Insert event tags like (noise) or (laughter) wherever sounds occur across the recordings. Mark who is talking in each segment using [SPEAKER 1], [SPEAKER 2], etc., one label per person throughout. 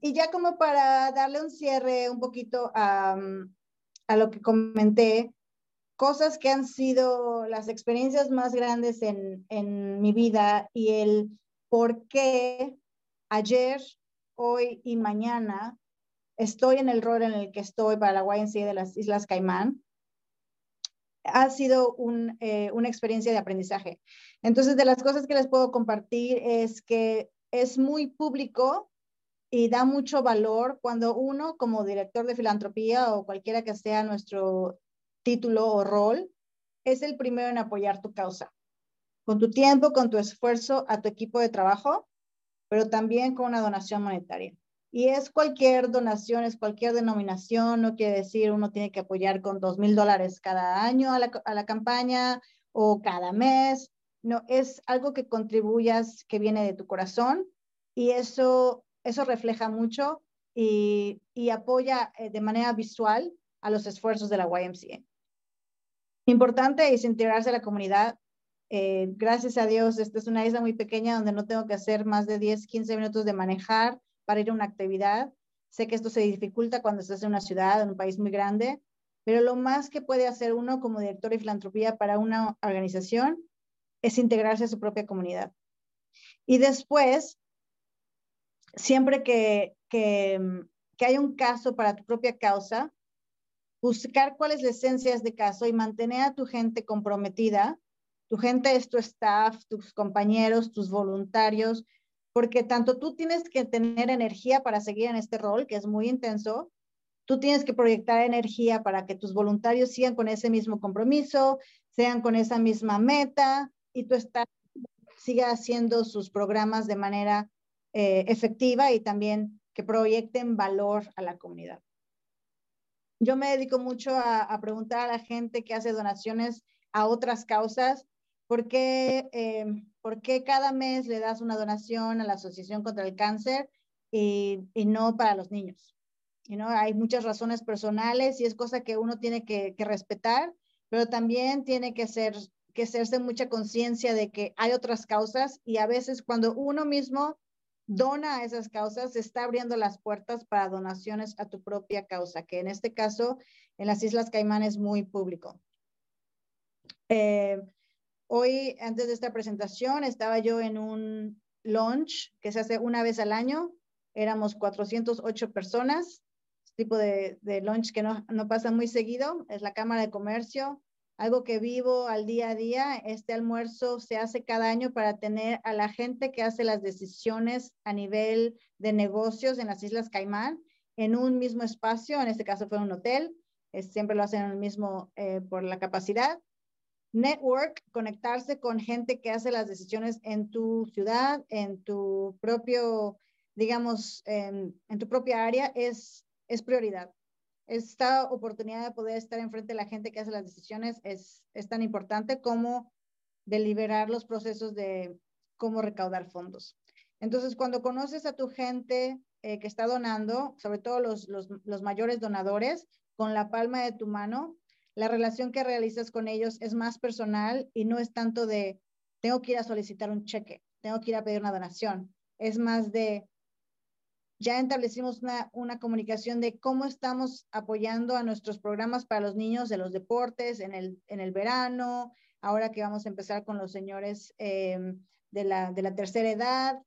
[SPEAKER 1] y ya como para darle un cierre un poquito a, a lo que comenté, cosas que han sido las experiencias más grandes en, en mi vida y el por qué ayer, hoy y mañana estoy en el rol en el que estoy para la YNC de las Islas Caimán, ha sido un, eh, una experiencia de aprendizaje. Entonces, de las cosas que les puedo compartir es que es muy público y da mucho valor cuando uno, como director de filantropía o cualquiera que sea nuestro título o rol, es el primero en apoyar tu causa, con tu tiempo, con tu esfuerzo, a tu equipo de trabajo, pero también con una donación monetaria. Y es cualquier donación, es cualquier denominación, no quiere decir uno tiene que apoyar con dos mil dólares cada año a la, a la campaña o cada mes. No, es algo que contribuyas, que viene de tu corazón y eso, eso refleja mucho y, apoya eh, de manera visual a los esfuerzos de la YMCA. Importante es integrarse a la comunidad. Eh, gracias a Dios, esta es una isla muy pequeña donde no tengo que hacer más de 10, 15 minutos de manejar para ir a una actividad. Sé que esto se dificulta cuando estás en una ciudad, en un país muy grande, pero lo más que puede hacer uno como director de filantropía para una organización es integrarse a su propia comunidad. Y después, siempre que, que, que hay un caso para tu propia causa, buscar cuál es la esencia de caso y mantener a tu gente comprometida. Tu gente es tu staff, tus compañeros, tus voluntarios, porque tanto tú tienes que tener energía para seguir en este rol, que es muy intenso, tú tienes que proyectar energía para que tus voluntarios sigan con ese mismo compromiso, sean con esa misma meta y tú estás, siga haciendo sus programas de manera eh, efectiva y también que proyecten valor a la comunidad. Yo me dedico mucho a, a preguntar a la gente que hace donaciones a otras causas ¿Por qué, eh, ¿Por qué, cada mes le das una donación a la Asociación contra el Cáncer y, y no para los niños? You know, hay muchas razones personales y es cosa que uno tiene que, que respetar, pero también tiene que, ser, que hacerse mucha conciencia de que hay otras causas y a veces cuando uno mismo dona a esas causas, se está abriendo las puertas para donaciones a tu propia causa, que en este caso en las Islas Caimán es muy público. Eh, Hoy, antes de esta presentación, estaba yo en un launch que se hace una vez al año. Éramos 408 personas, tipo de, de launch que no, no pasa muy seguido. Es la Cámara de Comercio, algo que vivo al día a día. Este almuerzo se hace cada año para tener a la gente que hace las decisiones a nivel de negocios en las Islas Caimán en un mismo espacio. En este caso fue un hotel. siempre lo hacen en el mismo eh, por la capacidad network, conectarse con gente que hace las decisiones en tu ciudad, en tu propio, digamos, en, tu propia área, es, es prioridad. Esta oportunidad de poder estar enfrente de la gente que hace las decisiones es, es tan importante como deliberar los procesos de cómo recaudar fondos. Entonces, cuando conoces a tu gente eh, que está donando, sobre todo los, los, los mayores donadores, con la palma de tu mano, la relación que realizas con ellos es más personal y no es tanto de, tengo que ir a solicitar un cheque, tengo que ir a pedir una donación. Es más de, ya establecimos una, una comunicación de cómo estamos apoyando a nuestros programas para los niños de los deportes en el, en el verano, ahora que vamos a empezar con los señores eh, de, la, de la tercera edad,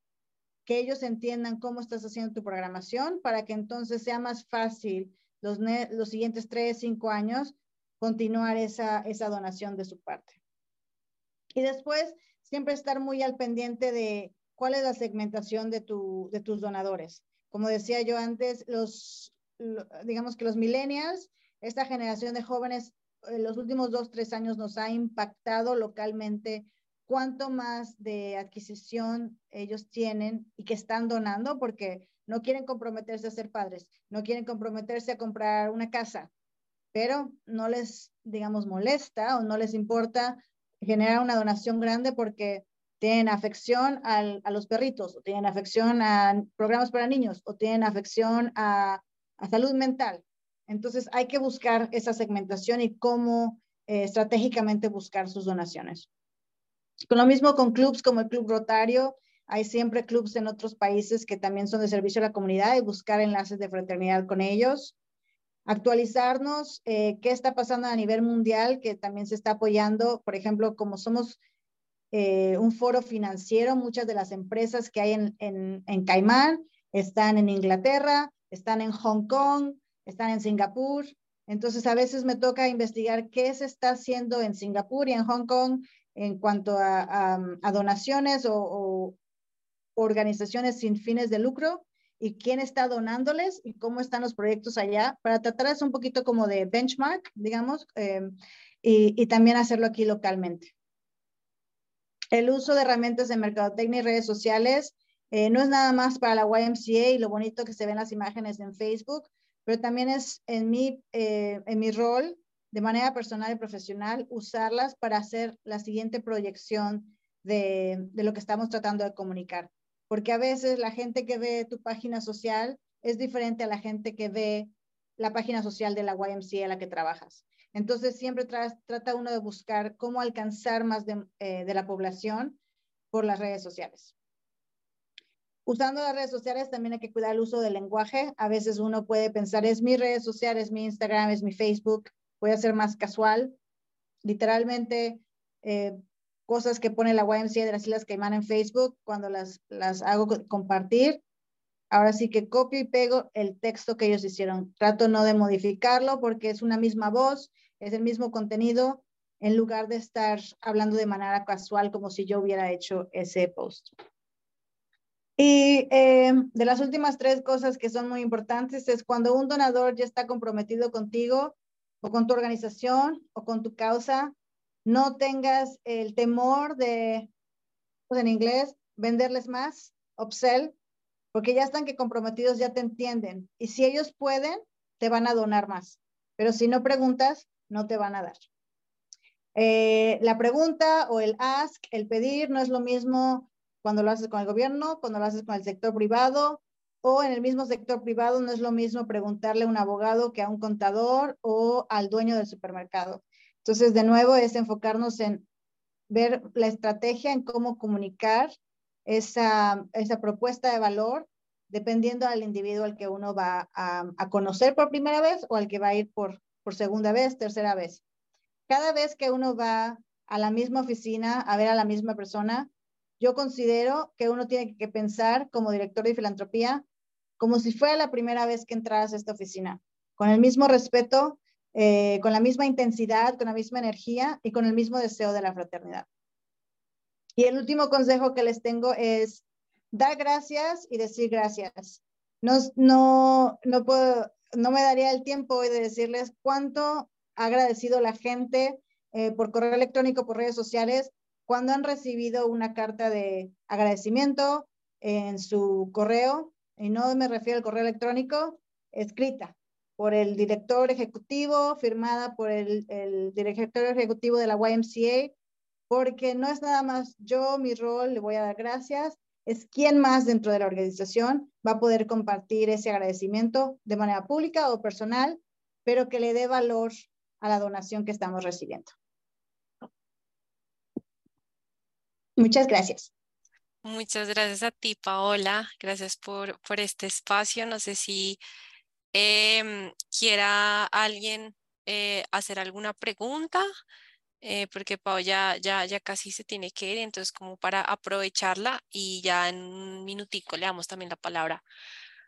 [SPEAKER 1] que ellos entiendan cómo estás haciendo tu programación para que entonces sea más fácil los, los siguientes tres, cinco años continuar esa, esa donación de su parte. Y después, siempre estar muy al pendiente de cuál es la segmentación de, tu, de tus donadores. Como decía yo antes, los, digamos que los millennials, esta generación de jóvenes, en los últimos dos, tres años nos ha impactado localmente cuánto más de adquisición ellos tienen y que están donando porque no quieren comprometerse a ser padres, no quieren comprometerse a comprar una casa, pero no les, digamos, molesta o no les importa generar una donación grande porque tienen afección a los perritos, o tienen afección a programas para niños, o tienen afección a, salud mental. Entonces hay que buscar esa segmentación y cómo eh, estratégicamente buscar sus donaciones. Con lo mismo con clubs como el Club Rotario, Hay siempre clubs en otros países que también son de servicio a la comunidad y buscar enlaces de fraternidad con ellos. Actualizarnos, eh, qué está pasando a nivel mundial, que también se está apoyando. Por ejemplo, como somos eh, un foro financiero, muchas de las empresas que hay en, en, en Caimán están en Inglaterra, están en Hong Kong, están en Singapur. Entonces, a veces me toca investigar qué se está haciendo en Singapur y en Hong Kong en cuanto a, a, donaciones o, organizaciones sin fines de lucro y quién está donándoles y cómo están los proyectos allá para tratar de hacer un poquito como de benchmark, digamos, eh, y, y, también hacerlo aquí localmente. El uso de herramientas de mercadotecnia y redes sociales eh, no es nada más para la YMCA y lo bonito que se ven las imágenes en Facebook, pero también es en mi, eh, en mi rol de manera personal y profesional usarlas para hacer la siguiente proyección de, de lo que estamos tratando de comunicar. Porque a veces la gente que ve tu página social es diferente a la gente que ve la página social de la YMCA en la que trabajas. Entonces, siempre trata uno de buscar cómo alcanzar más de, eh, de, la población por las redes sociales. Usando las redes sociales también hay que cuidar el uso del lenguaje. A veces uno puede pensar, es mi redes sociales, es mi Instagram, es mi Facebook, voy a ser más casual. Literalmente, eh, cosas que pone la YMCA de las Islas Caimán en Facebook, cuando las, las hago compartir, ahora sí que copio y pego el texto que ellos hicieron. Trato no de modificarlo porque es una misma voz, es el mismo contenido, en lugar de estar hablando de manera casual como si yo hubiera hecho ese post. Y eh, de las últimas tres cosas que son muy importantes es cuando un donador ya está comprometido contigo o con tu organización o con tu causa, no tengas el temor de, pues en inglés, venderles más, upsell, porque ya están que comprometidos, ya te entienden. Y si ellos pueden, te van a donar más. Pero si no preguntas, no te van a dar. Eh, la pregunta o el ask, el pedir, no es lo mismo cuando lo haces con el gobierno, cuando lo haces con el sector privado o en el mismo sector privado no es lo mismo preguntarle a un abogado que a un contador o al dueño del supermercado. Entonces, de nuevo, es enfocarnos en ver la estrategia en cómo comunicar esa, esa propuesta de valor dependiendo al individuo al que uno va a, conocer por primera vez o al que va a ir por, por segunda vez, tercera vez. Cada vez que uno va a la misma oficina a ver a la misma persona, yo considero que uno tiene que pensar como director de filantropía como si fuera la primera vez que entras a esta oficina, con el mismo respeto, eh, con la misma intensidad, con la misma energía y con el mismo deseo de la fraternidad. Y el último consejo que les tengo es dar gracias y decir gracias. No, no, no, puedo, no me daría el tiempo hoy de decirles cuánto ha agradecido la gente eh, por correo electrónico, por redes sociales, cuando han recibido una carta de agradecimiento en su correo, y no me refiero al correo electrónico, escrita por el director ejecutivo, firmada por el, el director ejecutivo de la YMCA, porque no es nada más yo, mi rol, le voy a dar gracias, es quién más dentro de la organización va a poder compartir ese agradecimiento de manera pública o personal, pero que le dé valor a la donación que estamos recibiendo. Muchas gracias.
[SPEAKER 2] Muchas gracias a ti, Paola. Gracias por, por este espacio. No sé si eh, quiera alguien eh, hacer alguna pregunta, eh, porque Paola ya, ya, ya casi se tiene que ir, entonces como para aprovecharla y ya en un minutico le damos también la palabra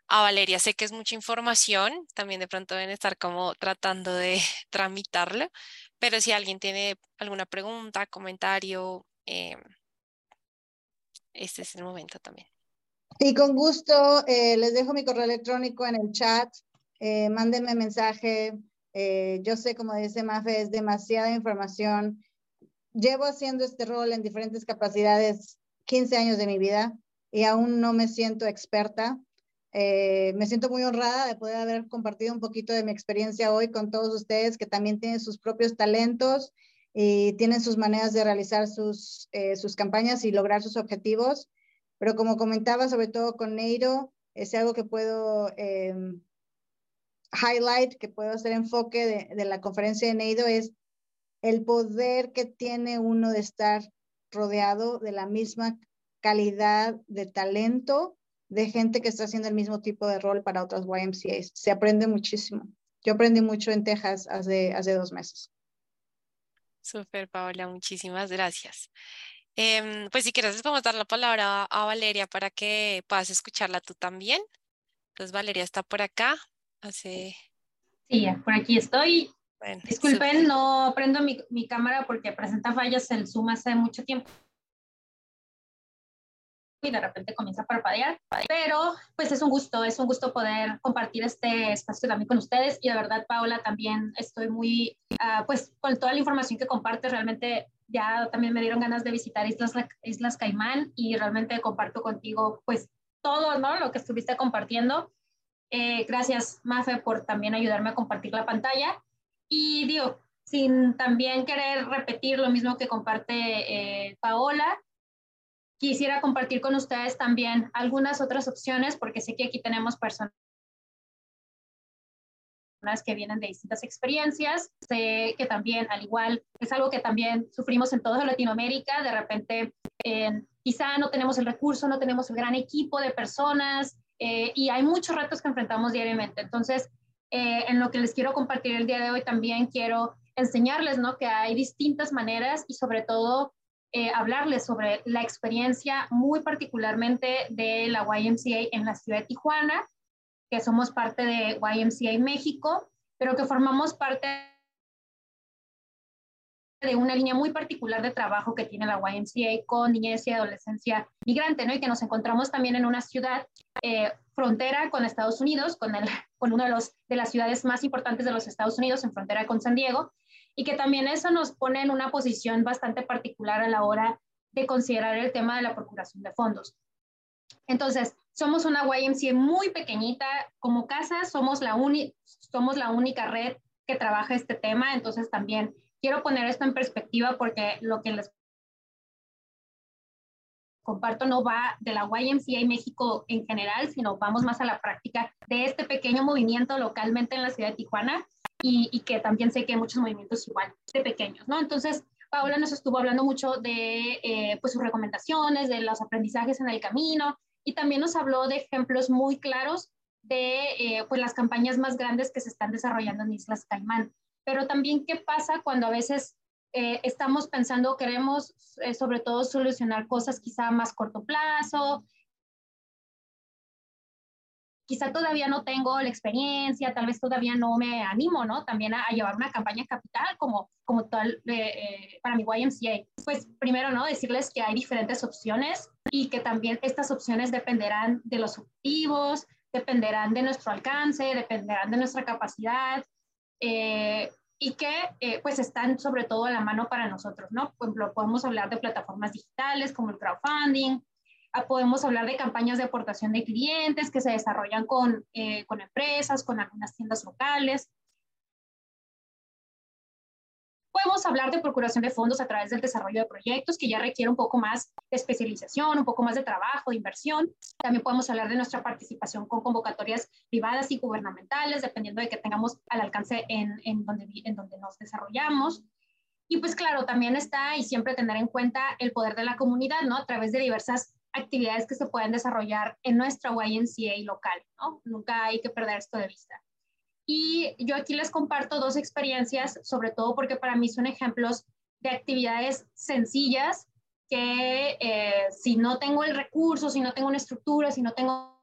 [SPEAKER 2] a Valeria. Sé que es mucha información, también de pronto deben estar como tratando de (laughs) tramitarlo, pero si alguien tiene alguna pregunta, comentario, eh, este es el momento también.
[SPEAKER 1] Y con gusto eh, les dejo mi correo electrónico en el chat. Eh, mándenme mensaje. Eh, yo sé, como dice Mafe, es demasiada información. Llevo haciendo este rol en diferentes capacidades 15 años de mi vida y aún no me siento experta. Eh, me siento muy honrada de poder haber compartido un poquito de mi experiencia hoy con todos ustedes que también tienen sus propios talentos y tienen sus maneras de realizar sus, eh, sus campañas y lograr sus objetivos. Pero como comentaba, sobre todo con Neiro, es algo que puedo eh, highlight, que puedo hacer enfoque de, de la conferencia de Neiro, es el poder que tiene uno de estar rodeado de la misma calidad de talento de gente que está haciendo el mismo tipo de rol para otras YMCAs. Se aprende muchísimo. Yo aprendí mucho en Texas hace, hace dos meses.
[SPEAKER 2] Súper, Paola, muchísimas gracias. Em, pues si quieres, vamos a dar la palabra a Valeria para que puedas escucharla tú también. Entonces, Valeria está por acá. Hace...
[SPEAKER 3] Sí, por aquí estoy. Disculpen, no prendo mi, mi, cámara porque presenta fallas el Zoom hace mucho tiempo y de repente comienza a parpadear, pero pues es un gusto, es un gusto poder compartir este espacio también con ustedes y de verdad Paola también estoy muy, uh, pues con toda la información que compartes realmente ya también me dieron ganas de visitar Islas, Islas Caimán y realmente comparto contigo pues todo, ¿no? Lo que estuviste compartiendo. Eh, gracias, Mafe, por también ayudarme a compartir la pantalla. Y digo, sin también querer repetir lo mismo que comparte eh, Paola, quisiera compartir con ustedes también algunas otras opciones, porque sé que aquí tenemos personas que vienen de distintas experiencias. Sé que también, al igual, es algo que también sufrimos en toda Latinoamérica. De repente, quizá no tenemos el recurso, no tenemos el gran equipo de personas eh, y hay muchos retos que enfrentamos diariamente. Entonces, eh, en lo que les quiero compartir el día de hoy, también quiero enseñarles ¿no? que hay distintas maneras y sobre todo eh, hablarles sobre la experiencia muy particularmente de la YMCA en la ciudad de Tijuana que somos parte de YMCA México, pero que formamos parte de una línea muy particular de trabajo que tiene la YMCA con niñez y adolescencia migrante, ¿no? Y que nos encontramos también en una ciudad eh, frontera con Estados Unidos, con, el, con una de, los, de las ciudades más importantes de los Estados Unidos, en frontera con San Diego, y que también eso nos pone en una posición bastante particular a la hora de considerar el tema de la procuración de fondos. Entonces, somos una YMCA muy pequeñita. Como casa somos la, somos la única red que trabaja este tema. Entonces, también quiero poner esto en perspectiva porque lo que les comparto no va de la YMCA México en general, sino vamos más a la práctica de este pequeño movimiento localmente en la ciudad de Tijuana y, que también sé que hay muchos movimientos igual de pequeños, ¿no? Entonces, Paola nos estuvo hablando mucho de eh, pues sus recomendaciones, de los aprendizajes en el camino, y también nos habló de ejemplos muy claros de eh, pues las campañas más grandes que se están desarrollando en Islas Caimán. Pero también qué pasa cuando a veces eh, estamos pensando, queremos eh, sobre todo solucionar cosas quizá a más corto plazo, quizá todavía no tengo la experiencia, tal vez todavía no me animo, ¿no? También a, llevar una campaña capital como, como tal eh, eh, para mi YMCA. Pues primero, ¿no? Decirles que hay diferentes opciones y que también estas opciones dependerán de los objetivos, dependerán de nuestro alcance, dependerán de nuestra capacidad. Eh, y que pues están sobre todo a la mano para nosotros, ¿no? Por ejemplo, podemos hablar de plataformas digitales como el crowdfunding, Ah, podemos hablar de campañas de aportación de clientes que se desarrollan con, eh, con empresas, con algunas tiendas locales. Podemos hablar de procuración de fondos a través del desarrollo de proyectos que ya requiere un poco más de especialización, un poco más de trabajo, de inversión. También podemos hablar de nuestra participación con convocatorias privadas y gubernamentales, dependiendo de que tengamos al alcance en, en, donde, en donde nos desarrollamos. Y pues claro, también está y siempre tener en cuenta el poder de la comunidad, ¿no? A través de diversas actividades que se pueden desarrollar en nuestra YNCA local, ¿no? Nunca hay que perder esto de vista. Y yo aquí les comparto dos experiencias, sobre todo porque para mí son ejemplos de actividades sencillas que eh, si no tengo el recurso, si no tengo una estructura, si no tengo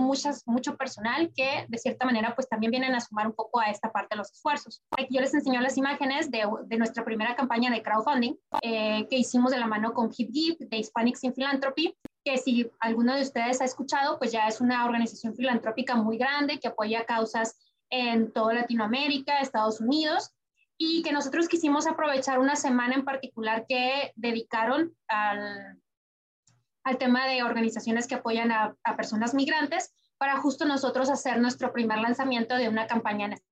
[SPEAKER 3] muchas, mucho personal que de cierta manera pues también vienen a sumar un poco a esta parte de los esfuerzos. Aquí yo les enseño las imágenes de, de nuestra primera campaña de crowdfunding eh, que hicimos de la mano con HipGive de Hispanics in Philanthropy, que si alguno de ustedes ha escuchado, pues ya es una organización filantrópica muy grande que apoya causas en toda Latinoamérica, Estados Unidos, y que nosotros quisimos aprovechar una semana en particular que dedicaron al, al tema de organizaciones que apoyan a, personas migrantes para justo nosotros hacer nuestro primer lanzamiento de una campaña en este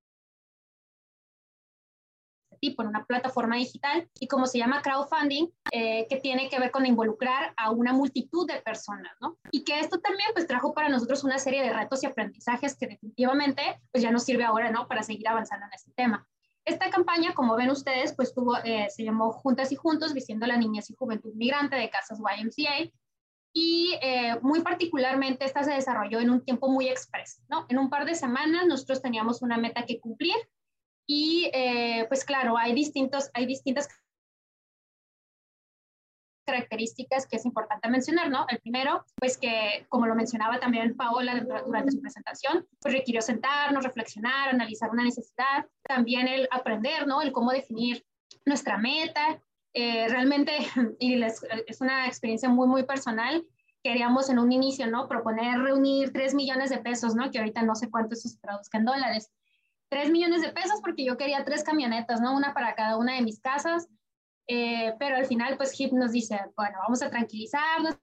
[SPEAKER 3] tipo, en una plataforma digital y como se llama crowdfunding, eh, que tiene que ver con involucrar a una multitud de personas, ¿no? Y que esto también pues trajo para nosotros una serie de retos y aprendizajes que definitivamente pues ya nos sirve ahora, ¿no? Para seguir avanzando en este tema. Esta campaña, como ven ustedes, pues tuvo, eh, se llamó Juntas y Juntos, vistiendo la niñez y juventud migrante de Casas YMCA, y eh, muy particularmente esta se desarrolló en un tiempo muy expreso, ¿no? En un par de semanas nosotros teníamos una meta que cumplir y eh, pues claro, hay, distintos, hay distintas características que es importante mencionar, ¿no? El primero, pues que, como lo mencionaba también Paola durante su presentación, pues requirió sentarnos, reflexionar, analizar una necesidad, también el aprender, ¿no? El cómo definir nuestra meta, eh, realmente, (laughs) y es una experiencia muy, muy personal, queríamos en un inicio, ¿no? Proponer reunir 3 millones de pesos, ¿no? Que ahorita no sé cuánto eso se traduzca en dólares. 3 millones de pesos porque yo quería tres camionetas, ¿no? Una para cada una de mis casas. Eh, pero al final, pues HIP nos dice, bueno, vamos a tranquilizarnos,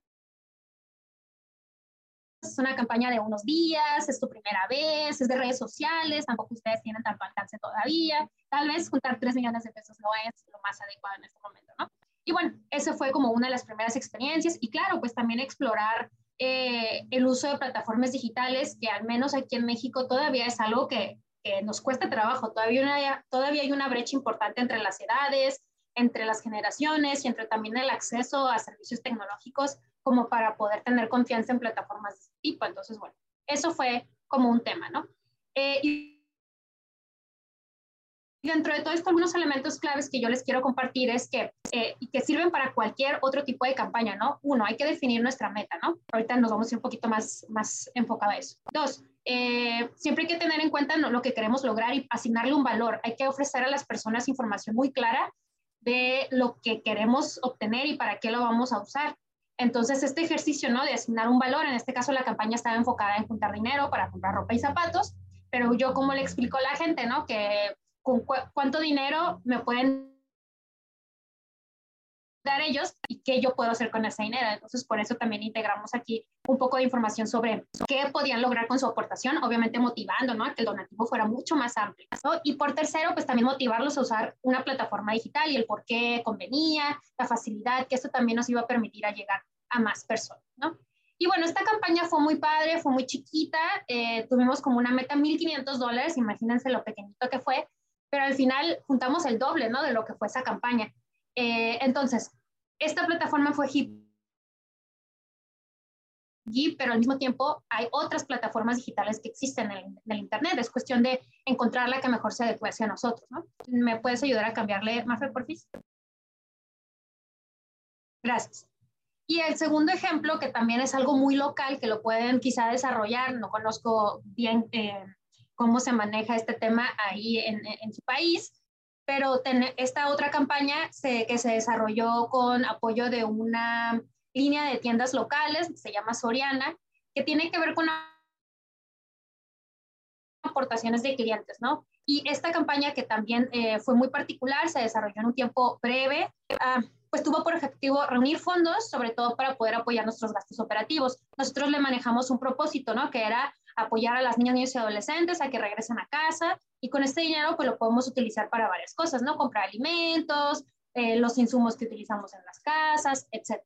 [SPEAKER 3] es una campaña de unos días, es tu primera vez, es de redes sociales, tampoco ustedes tienen tanto alcance todavía. Tal vez juntar 3 millones de pesos no es lo más adecuado en este momento, ¿no? Y bueno, eso fue como una de las primeras experiencias y claro, pues también explorar eh, el uso de plataformas digitales, que al menos aquí en México todavía es algo que, que nos cuesta trabajo, todavía, todavía hay una brecha importante entre las edades, entre las generaciones y entre también el acceso a servicios tecnológicos como para poder tener confianza en plataformas de este tipo. Entonces, bueno, eso fue como un tema, ¿no? Eh, y dentro de todo esto, algunos elementos claves que yo les quiero compartir es que, eh, que sirven para cualquier otro tipo de campaña, ¿no? Uno, hay que definir nuestra meta, ¿no? Ahorita nos vamos a ir un poquito más, más enfocado a eso. Dos, eh, siempre hay que tener en cuenta lo que queremos lograr y asignarle un valor. Hay que ofrecer a las personas información muy clara de lo que queremos obtener y para qué lo vamos a usar. Entonces, este ejercicio, ¿no? De asignar un valor, en este caso la campaña estaba enfocada en juntar dinero para comprar ropa y zapatos, pero yo como le explico a la gente, ¿no? Que con cuánto dinero me pueden dar ellos y qué yo puedo hacer con ese dinero. Entonces, por eso también integramos aquí un poco de información sobre qué podían lograr con su aportación, obviamente motivando, ¿no? Que el donativo fuera mucho más amplio. Y por tercero, pues también motivarlos a usar una plataforma digital y el por qué convenía, la facilidad, que esto también nos iba a permitir a llegar a más personas, ¿no? Y bueno, esta campaña fue muy padre, fue muy chiquita, eh, tuvimos como una meta 1.500 dólares, imagínense lo pequeñito que fue, pero al final juntamos el doble, ¿no? De lo que fue esa campaña. Eh, entonces, esta plataforma fue HIP, pero al mismo tiempo hay otras plataformas digitales que existen en el, Internet. Es cuestión de encontrar la que mejor se adecue hacia nosotros, ¿no? ¿Me puedes ayudar a cambiarle, Mafe, por fin? Gracias. Y el segundo ejemplo, que también es algo muy local, que lo pueden quizá desarrollar, no conozco bien eh, cómo se maneja este tema ahí en su país, pero esta otra campaña que se desarrolló con apoyo de una línea de tiendas locales, se llama Soriana, que tiene que ver con aportaciones de clientes, ¿no? Y esta campaña que también eh, fue muy particular, se desarrolló en un tiempo breve, ah, pues tuvo por objetivo reunir fondos, sobre todo para poder apoyar nuestros gastos operativos. Nosotros le manejamos un propósito, ¿no? Que era apoyar a las niñas, niños y adolescentes a que regresen a casa y con este dinero pues lo podemos utilizar para varias cosas, ¿no? Comprar alimentos, eh, los insumos que utilizamos en las casas, etc.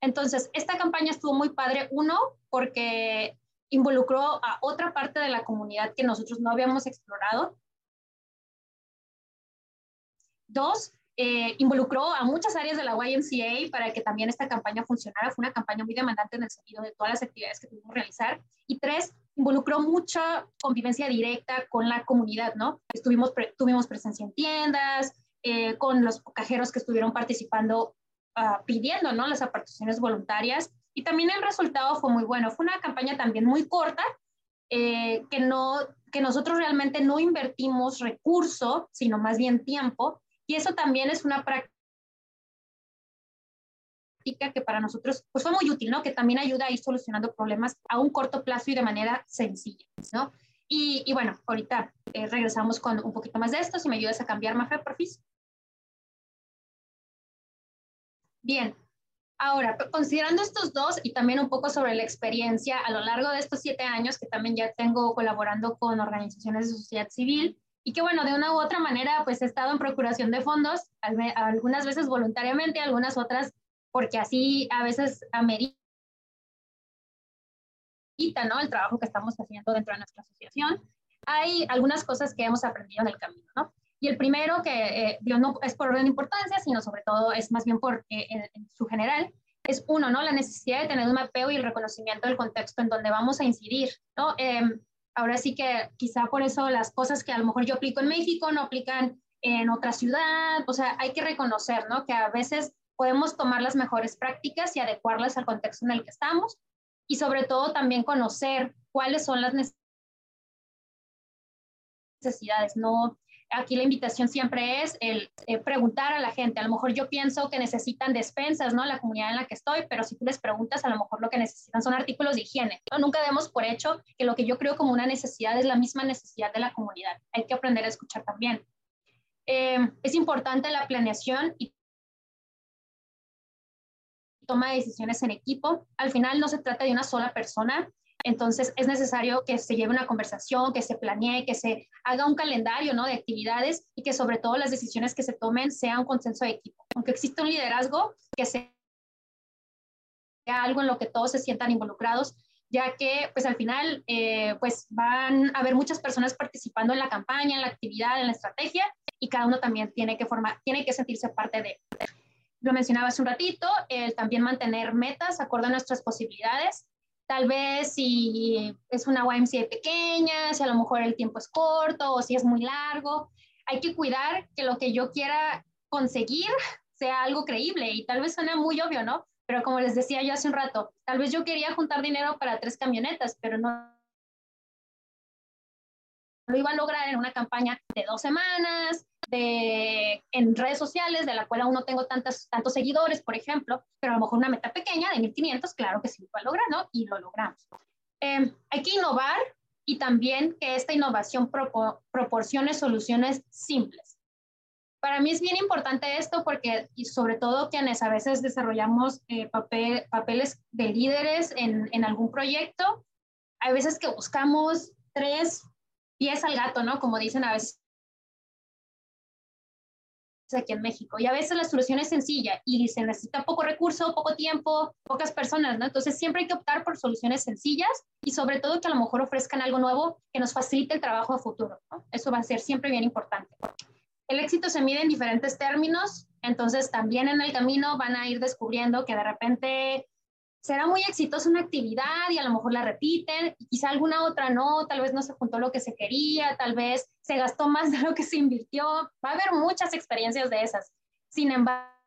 [SPEAKER 3] Entonces, esta campaña estuvo muy padre, uno, porque involucró a otra parte de la comunidad que nosotros no habíamos explorado. Dos, eh, involucró a muchas áreas de la YMCA para que también esta campaña funcionara. Fue una campaña muy demandante en el sentido de todas las actividades que tuvimos que realizar. Y tres, involucró mucha convivencia directa con la comunidad, ¿no? Estuvimos, tuvimos presencia en tiendas, eh, con los cajeros que estuvieron participando, uh, pidiendo, ¿no? Las aportaciones voluntarias. Y también el resultado fue muy bueno. Fue una campaña también muy corta, eh, que, no, que nosotros realmente no invertimos recurso, sino más bien tiempo y eso también es una práctica que para nosotros pues fue muy útil, ¿no? Que también ayuda a ir solucionando problemas a un corto plazo y de manera sencilla, ¿no? Y, y bueno, ahorita eh, regresamos con un poquito más de esto. Si me ayudas a cambiar, Mafe, por favor. Bien, ahora, considerando estos dos y también un poco sobre la experiencia a lo largo de estos siete años que también ya tengo colaborando con organizaciones de sociedad civil, y que bueno, de una u otra manera, pues he estado en procuración de fondos, algunas veces voluntariamente, algunas otras porque así a veces amerita, ¿no? El trabajo que estamos haciendo dentro de nuestra asociación. Hay algunas cosas que hemos aprendido en el camino, ¿no? Y el primero, que eh, no es por orden de importancia, sino sobre todo es más bien por eh, en, su general, es uno, ¿no? La necesidad de tener un mapeo y el reconocimiento del contexto en donde vamos a incidir, ¿no? Em, ahora sí que quizá por eso las cosas que a lo mejor yo aplico en México no aplican en otra ciudad, o sea, hay que reconocer, ¿no? Que a veces podemos tomar las mejores prácticas y adecuarlas al contexto en el que estamos y sobre todo también conocer cuáles son las necesidades, no aquí la invitación siempre es el eh, preguntar a la gente. A lo mejor yo pienso que necesitan despensas, ¿no? La comunidad en la que estoy, pero si tú les preguntas, a lo mejor lo que necesitan son artículos de higiene. ¿no? Nunca demos por hecho que lo que yo creo como una necesidad es la misma necesidad de la comunidad. Hay que aprender a escuchar también. Eh, es importante la planeación y toma de decisiones en equipo. Al final no se trata de una sola persona, entonces, es necesario que se lleve una conversación, que se planee, que se haga un calendario ¿no? de actividades y que sobre todo las decisiones que se tomen sean un consenso de equipo. Aunque existe un liderazgo, que sea algo en lo que todos se sientan involucrados, ya que pues al final eh, pues van a haber muchas personas participando en la campaña, en la actividad, en la estrategia y cada uno también tiene que formar, tiene que sentirse parte de. Lo mencionaba hace un ratito, el también mantener metas acorde a nuestras posibilidades Tal vez si es una YMCA pequeña, si a lo mejor el tiempo es corto o si es muy largo. Hay que cuidar que lo que yo quiera conseguir sea algo creíble y tal vez suena muy obvio, ¿no? Pero como les decía yo hace un rato, tal vez yo quería juntar dinero para tres camionetas, pero no lo iba a lograr en una campaña de dos semanas, de, en redes sociales, de la cual aún no tengo tantos, tantos seguidores, por ejemplo, pero a lo mejor una meta pequeña de 1500, claro que sí lo a lograr, ¿no? Y lo logramos. Em, hay que innovar y también que esta innovación proporcione soluciones simples. Para mí es bien importante esto porque, y sobre todo quienes a veces desarrollamos eh, papel, papeles de líderes en, en algún proyecto, hay veces que buscamos tres pies al gato, ¿no? Como dicen a veces aquí en México. Y a veces la solución es sencilla y se necesita poco recurso, poco tiempo, pocas personas, ¿no? Entonces siempre hay que optar por soluciones sencillas y sobre todo que a lo mejor ofrezcan algo nuevo que nos facilite el trabajo a futuro, ¿no? Eso va a ser siempre bien importante. El éxito se mide en diferentes términos, entonces también en el camino van a ir descubriendo que de repente será muy exitosa una actividad y a lo mejor la repiten, quizá alguna otra no, tal vez no se juntó lo que se quería, tal vez se gastó más de lo que se invirtió. Va a haber muchas experiencias de esas. Sin embargo,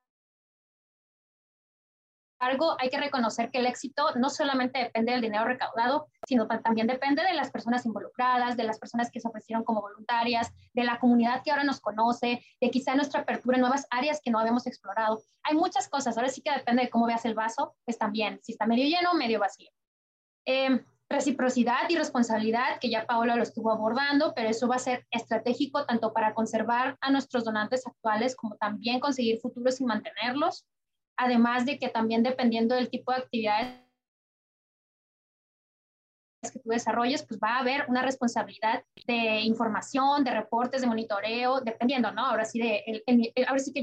[SPEAKER 3] hay que reconocer que el éxito no solamente depende del dinero recaudado, sino también depende de las personas involucradas, de las personas que se ofrecieron como voluntarias, de la comunidad que ahora nos conoce, de quizá nuestra apertura en nuevas áreas que no habíamos explorado. Hay muchas cosas, ahora sí que depende de cómo veas el vaso, pues también, si está medio lleno o medio vacío. Eh, reciprocidad y responsabilidad, que ya Paola lo estuvo abordando, pero eso va a ser estratégico tanto para conservar a nuestros donantes actuales como también conseguir futuros y mantenerlos además de que también dependiendo del tipo de actividades que tú desarrolles, pues va a haber una responsabilidad de información, de reportes, de monitoreo, dependiendo, ¿no? Ahora sí, de, ahora sí que